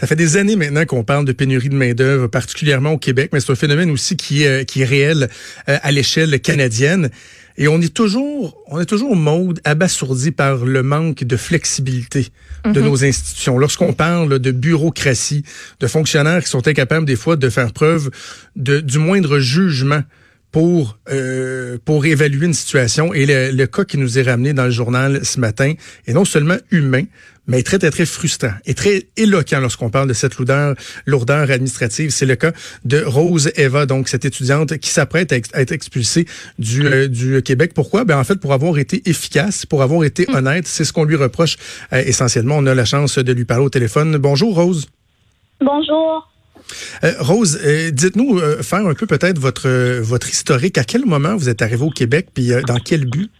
Ça fait des années maintenant qu'on parle de pénurie de main-d'œuvre, particulièrement au Québec, mais c'est un phénomène aussi qui est, qui est réel euh, à l'échelle canadienne. Et on est toujours, on est toujours au mode abasourdi par le manque de flexibilité de mhm. nos institutions. Lorsqu'on parle de bureaucratie, de fonctionnaires qui sont incapables des fois de faire preuve de, du moindre jugement pour euh, pour évaluer une situation. Et le, le, cas qui nous est ramené dans le journal ce matin est non seulement humain, mais très, très, très frustrant et très éloquent lorsqu'on parle de cette lourdeur, lourdeur administrative. C'est le cas de Rose Eva, donc cette étudiante qui s'apprête à, être expulsée du, euh, du Québec. Pourquoi? Ben, en fait, pour avoir été efficace, pour avoir été mm. honnête, c'est ce qu'on lui reproche euh, essentiellement. On a la chance de lui parler au téléphone. Bonjour, Rose. Bonjour. Euh, Rose, euh, dites-nous euh, faire un peu peut-être votre votre historique. À quel moment vous êtes arrivée au Québec, puis dans quel but?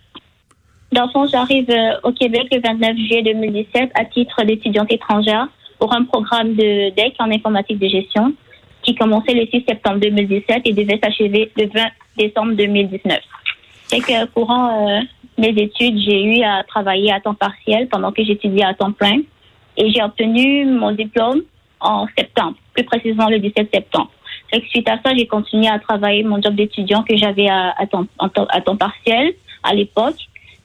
Dans le fond, j'arrive au Québec le 29 juillet 2017 à titre d'étudiante étrangère pour un programme de DEC en informatique de gestion qui commençait le 6 septembre 2017 et devait s'achever le 20 décembre 2019. C'est que courant mes études, j'ai eu à travailler à temps partiel pendant que j'étudiais à temps plein et j'ai obtenu mon diplôme en septembre, plus précisément le 17 septembre. suite à ça, j'ai continué à travailler mon job d'étudiant que j'avais à, à, temps, à, temps, partiel à l'époque.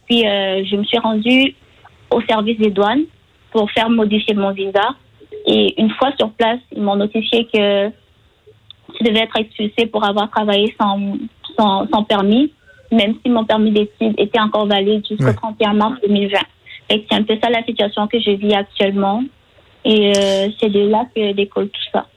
Puis euh, je me suis rendue au service des douanes pour faire modifier mon visa. Et une fois sur place, ils m'ont notifié que je devais être expulsée pour avoir travaillé sans, sans, sans permis, même si mon permis d'études était encore valide jusqu'au 31 mars 2020. C'est un peu ça la situation que je vis actuellement. Et euh, c'est de là que découle tout ça.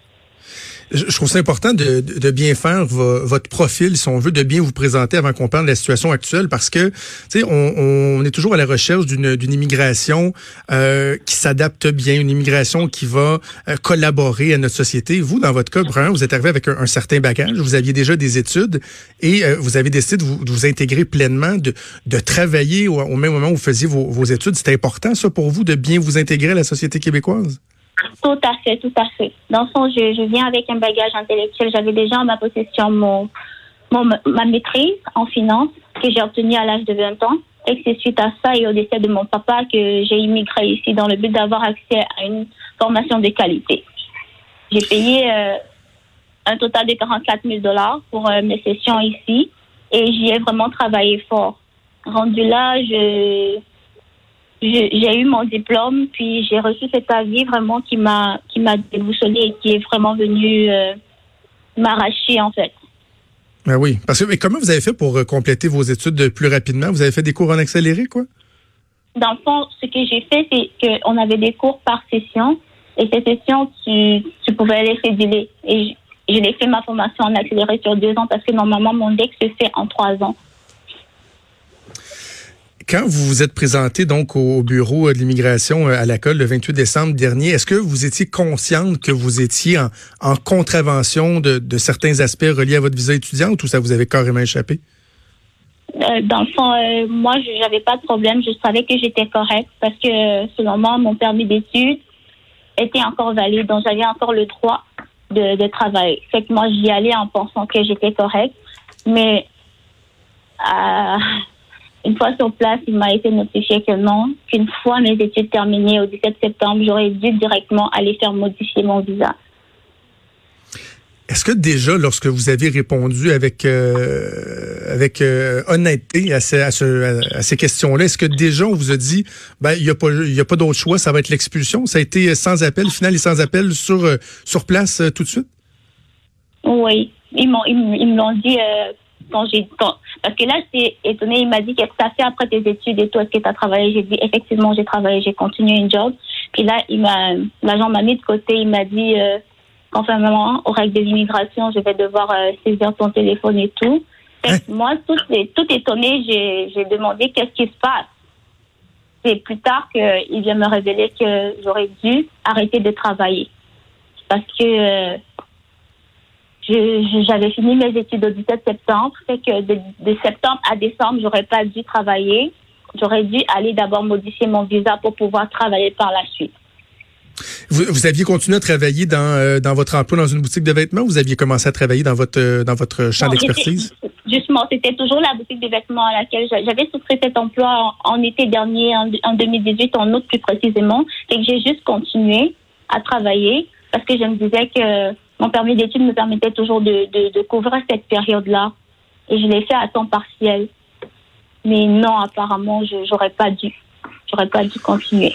Je trouve ça important de, de bien faire votre profil, si on veut, de bien vous présenter avant qu'on parle de la situation actuelle, parce que, tu sais, on, on, est toujours à la recherche d'une immigration euh, qui s'adapte bien, une immigration qui va euh, collaborer à notre société. Vous, dans votre cas, Brun, vous êtes arrivé avec un, certain bagage, vous aviez déjà des études et euh, vous avez décidé de vous, de vous, intégrer pleinement, de, de travailler au, au, même moment où vous faisiez vos, vos études. C'était important, ça, pour vous, de bien vous intégrer à la société québécoise? Tout à fait, tout à fait. Dans le fond, je, je viens avec un bagage intellectuel. J'avais déjà en ma possession mon, mon, ma maîtrise en finance que j'ai obtenue à l'âge de 20 ans. Et c'est suite à ça et au décès de mon papa que j'ai immigré ici dans le but d'avoir accès à une formation de qualité. J'ai payé euh, un total de 44 000 dollars pour euh, mes sessions ici et j'y ai vraiment travaillé fort. Rendu là, je, j'ai eu mon diplôme, puis j'ai reçu cet avis vraiment qui m'a qui m'a déboussolé et qui est vraiment venu euh, m'arracher en fait. Ben oui, parce que mais comment vous avez fait pour euh, compléter vos études plus rapidement? Vous avez fait des cours en accéléré, quoi? Dans le fond, ce que j'ai fait, c'est qu'on avait des cours par session, et ces sessions, tu, tu pouvais les céduler. Et j'ai fait ma formation en accéléré sur deux ans parce que normalement mon DEC se fait en trois ans. Quand vous vous êtes présenté donc au bureau de l'immigration euh, à la le 28 décembre dernier, est-ce que vous étiez consciente que vous étiez en, contravention de, certains aspects reliés à votre visa étudiante ou ça vous avait carrément échappé? Euh, dans le fond, euh, moi, je n'avais pas de problème. Je savais que j'étais correcte parce que, selon moi, mon permis d'études était encore valide. Donc, j'avais encore le droit de, de travailler. Fait que moi, j'y allais en pensant que j'étais correcte. Mais une fois sur place, il m'a été notifié que non, qu'une fois mes études terminées au 17 septembre, j'aurais dû directement aller faire modifier mon visa. Est-ce que déjà, lorsque vous avez répondu avec euh, avec euh, honnêteté à, ces, à, ces questions-là, est-ce que déjà on vous a dit, ben il y a pas il y a pas d'autre choix, ça va être l'expulsion? Ça a été sans appel, final et sans appel sur euh, sur place tout de suite? Oui, ils m'ont ils, me l'ont dit quand j'ai parce que là j'étais étonnée il m'a dit qu'est-ce que tu as fait après tes études et toi est-ce que tu as travaillé? J'ai dit effectivement j'ai travaillé j'ai continué une job. Puis là il m'a l'agent m'a mis de côté il m'a dit euh, conformément aux règles de l'immigration je vais devoir euh, saisir ton téléphone et tout. Hein? moi tout tout étonné j'ai j'ai demandé qu'est-ce qui se passe? C'est plus tard qu'il vient me révéler que j'aurais dû arrêter de travailler. Parce que euh, j'avais fini mes études au 17 septembre, fait que de, septembre à décembre, j'aurais pas dû travailler. J'aurais dû aller d'abord modifier mon visa pour pouvoir travailler par la suite. Vous, aviez continué à travailler dans, euh, dans votre emploi dans une boutique de vêtements ou vous aviez commencé à travailler dans votre, euh, dans votre champ d'expertise? Justement, c'était toujours la boutique de vêtements à laquelle j'avais souscrit cet emploi en, été dernier, en, 2018, en août plus précisément. Et que j'ai juste continué. à travailler parce que je me disais que mon permis d'études me permettait toujours de, couvrir cette période-là. Et je l'ai fait à temps partiel. Mais non, apparemment, je j'aurais pas dû. J'aurais pas dû continuer.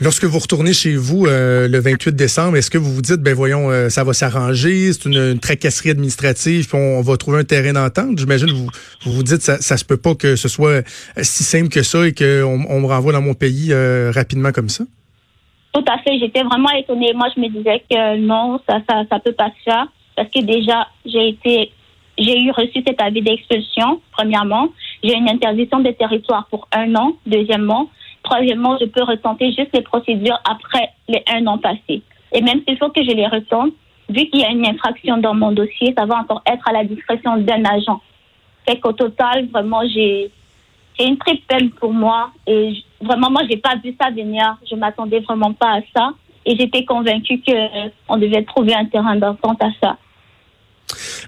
Lorsque vous retournez chez vous euh, le 28 décembre, est-ce que vous vous dites, ben voyons, euh, ça va s'arranger, c'est une, tracasserie administrative, on, va trouver un terrain d'entente? J'imagine vous vous vous dites, ça, ça se peut pas que ce soit si simple que ça et qu'on on me renvoie dans mon pays euh, rapidement comme ça? Tout à fait. J'étais vraiment étonnée. Moi, je me disais que non, ça, ça, ça peut pas se faire parce que déjà, j'ai été, j'ai eu reçu cet avis d'expulsion, premièrement. J'ai une interdiction de territoire pour un an, deuxièmement. Troisièmement, je peux retenter juste les procédures après les un an passés. Et même s'il faut que je les retente, vu qu'il y a une infraction dans mon dossier, ça va encore être à la discrétion d'un agent. Fait qu'au total, vraiment, j'ai, c'est une très peine pour moi. Et vraiment, moi, j'ai pas vu ça venir. Je m'attendais vraiment pas à ça. Et j'étais convaincue qu'on devait trouver un terrain d'entente à ça.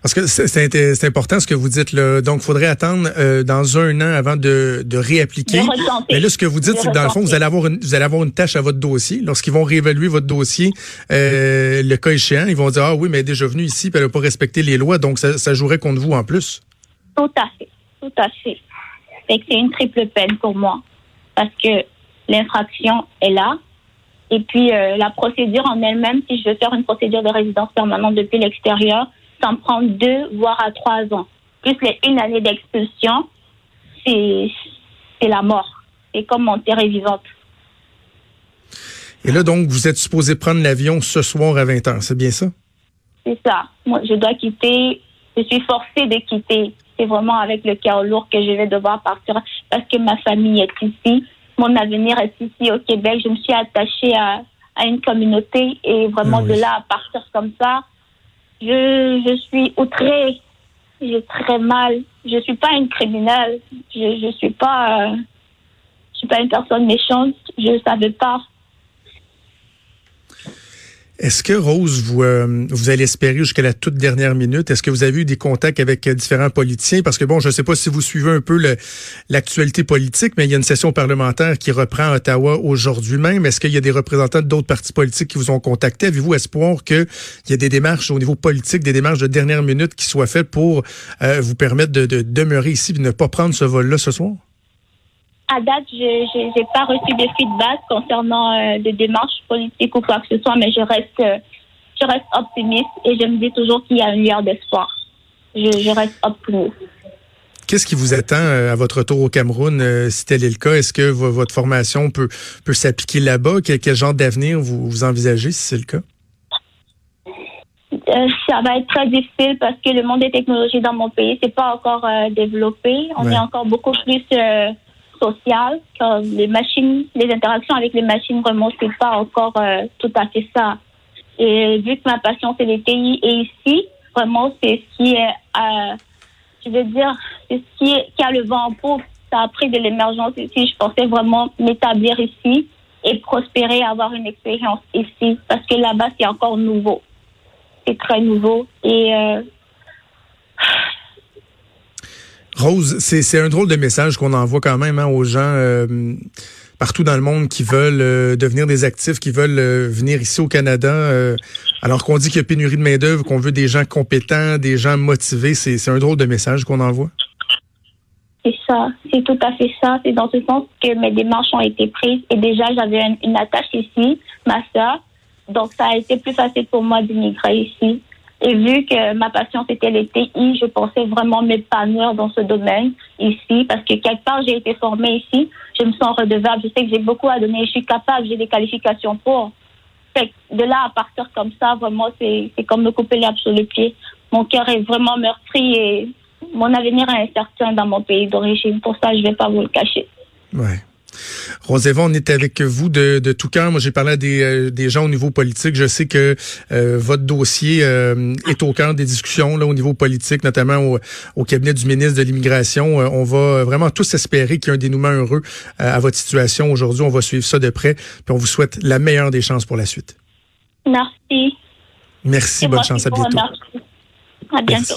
Parce que c'est important ce que vous dites là. Donc, il faudrait attendre euh, dans un an avant de, de réappliquer. Mais là, ce que vous dites, c'est que dans le fond, vous allez avoir une, vous allez avoir une tâche à votre dossier. Lorsqu'ils vont réévaluer votre dossier, euh, le cas échéant, ils vont dire ah oui, mais elle est déjà venue ici, puis elle n'a pas respecté les lois, donc ça, ça jouerait contre vous en plus. Tout à fait, tout à fait. C'est une triple peine pour moi parce que l'infraction est là. Et puis euh, la procédure en elle-même, si je veux faire une procédure de résidence permanente depuis l'extérieur, ça me prend deux, voire à trois ans. Plus les une année d'expulsion, c'est, c'est la mort. C'est comme mon terre vivante. Et là, donc, vous êtes supposé prendre l'avion ce soir à 20 h, c'est bien ça? C'est ça. Moi, je dois quitter. Je suis forcée de quitter. C'est vraiment avec le cœur lourd que je vais devoir partir parce que ma famille est ici. Mon avenir est ici au Québec. Je me suis attachée à, à une communauté et vraiment ah de là à partir comme ça, je, je suis outrée. J'ai très mal. Je suis pas une criminelle. Je, je suis pas, euh, je suis pas une personne méchante. Je savais pas. Est-ce que Rose, vous, euh, vous allez espérer jusqu'à la toute dernière minute? Est-ce que vous avez eu des contacts avec euh, différents politiciens? Parce que bon, je ne sais pas si vous suivez un peu l'actualité politique, mais il y a une session parlementaire qui reprend à Ottawa aujourd'hui même. Est-ce qu'il y a des représentants d'autres partis politiques qui vous ont contacté? Avez-vous espoir qu'il y ait des démarches au niveau politique, des démarches de dernière minute qui soient faites pour euh, vous permettre de, de demeurer ici et de ne pas prendre ce vol-là ce soir? À date, je n'ai pas reçu de feedback concernant euh, des démarches politiques ou quoi que ce soit, mais je reste, euh, je reste optimiste et je me dis toujours qu'il y a une lueur d'espoir. Je, je, reste optimiste. Qu'est-ce qui vous attend euh, à votre retour au Cameroun, si tel est le cas? Est-ce que votre formation peut, peut s'appliquer là-bas? Quel, quel, genre d'avenir vous, vous envisagez, si c'est le cas? ça va être très difficile parce que le monde des technologies dans mon pays, c'est pas encore développé. On est encore beaucoup plus social, comme les machines, les interactions avec les machines vraiment c'est pas encore euh, tout à fait ça. Et vu que ma passion c'est les pays et ici, vraiment c'est ce qui est, euh, je veux dire, c'est ce qui a le vent en poupe. Ça a pris de l'émergence ici. Je pensais vraiment m'établir ici et prospérer, avoir une expérience ici, parce que là-bas c'est encore nouveau. C'est très nouveau et euh, Rose, c'est un drôle de message qu'on envoie quand même hein, aux gens euh, partout dans le monde qui veulent euh, devenir des actifs, qui veulent euh, venir ici au Canada, alors qu'on dit qu'il y a pénurie de main-d'œuvre, qu'on veut des gens compétents, des gens motivés. C'est un drôle de message qu'on envoie. C'est ça, c'est tout à fait ça. C'est dans ce sens que mes démarches ont été prises et déjà j'avais une, attache ici, ma soeur. Donc ça a été plus facile pour moi d'immigrer ici. Et vu que ma passion c'était les TI, je pensais vraiment m'épanouir dans ce domaine ici parce que quelque part j'ai été formée ici, je me sens redevable, je sais que j'ai beaucoup à donner, je suis capable, j'ai des qualifications pour. Fait de là à partir comme ça, vraiment c'est comme me couper l'herbe sur le pied. Mon cœur est vraiment meurtri et mon avenir est incertain dans mon pays d'origine. Pour ça, je vais pas vous le cacher. Ouais. Roséva, on est avec vous de, de tout cœur. Moi, j'ai parlé à des, euh, des, gens au niveau politique. Je sais que euh, votre dossier euh, est au cœur des discussions là, au niveau politique, notamment au, au cabinet du ministre de l'Immigration. on va vraiment tous espérer qu'il y ait un dénouement heureux à votre situation aujourd'hui. On va suivre ça de près. Puis on vous souhaite la meilleure des chances pour la suite. Merci. Merci. bonne chance. À bientôt. À bientôt.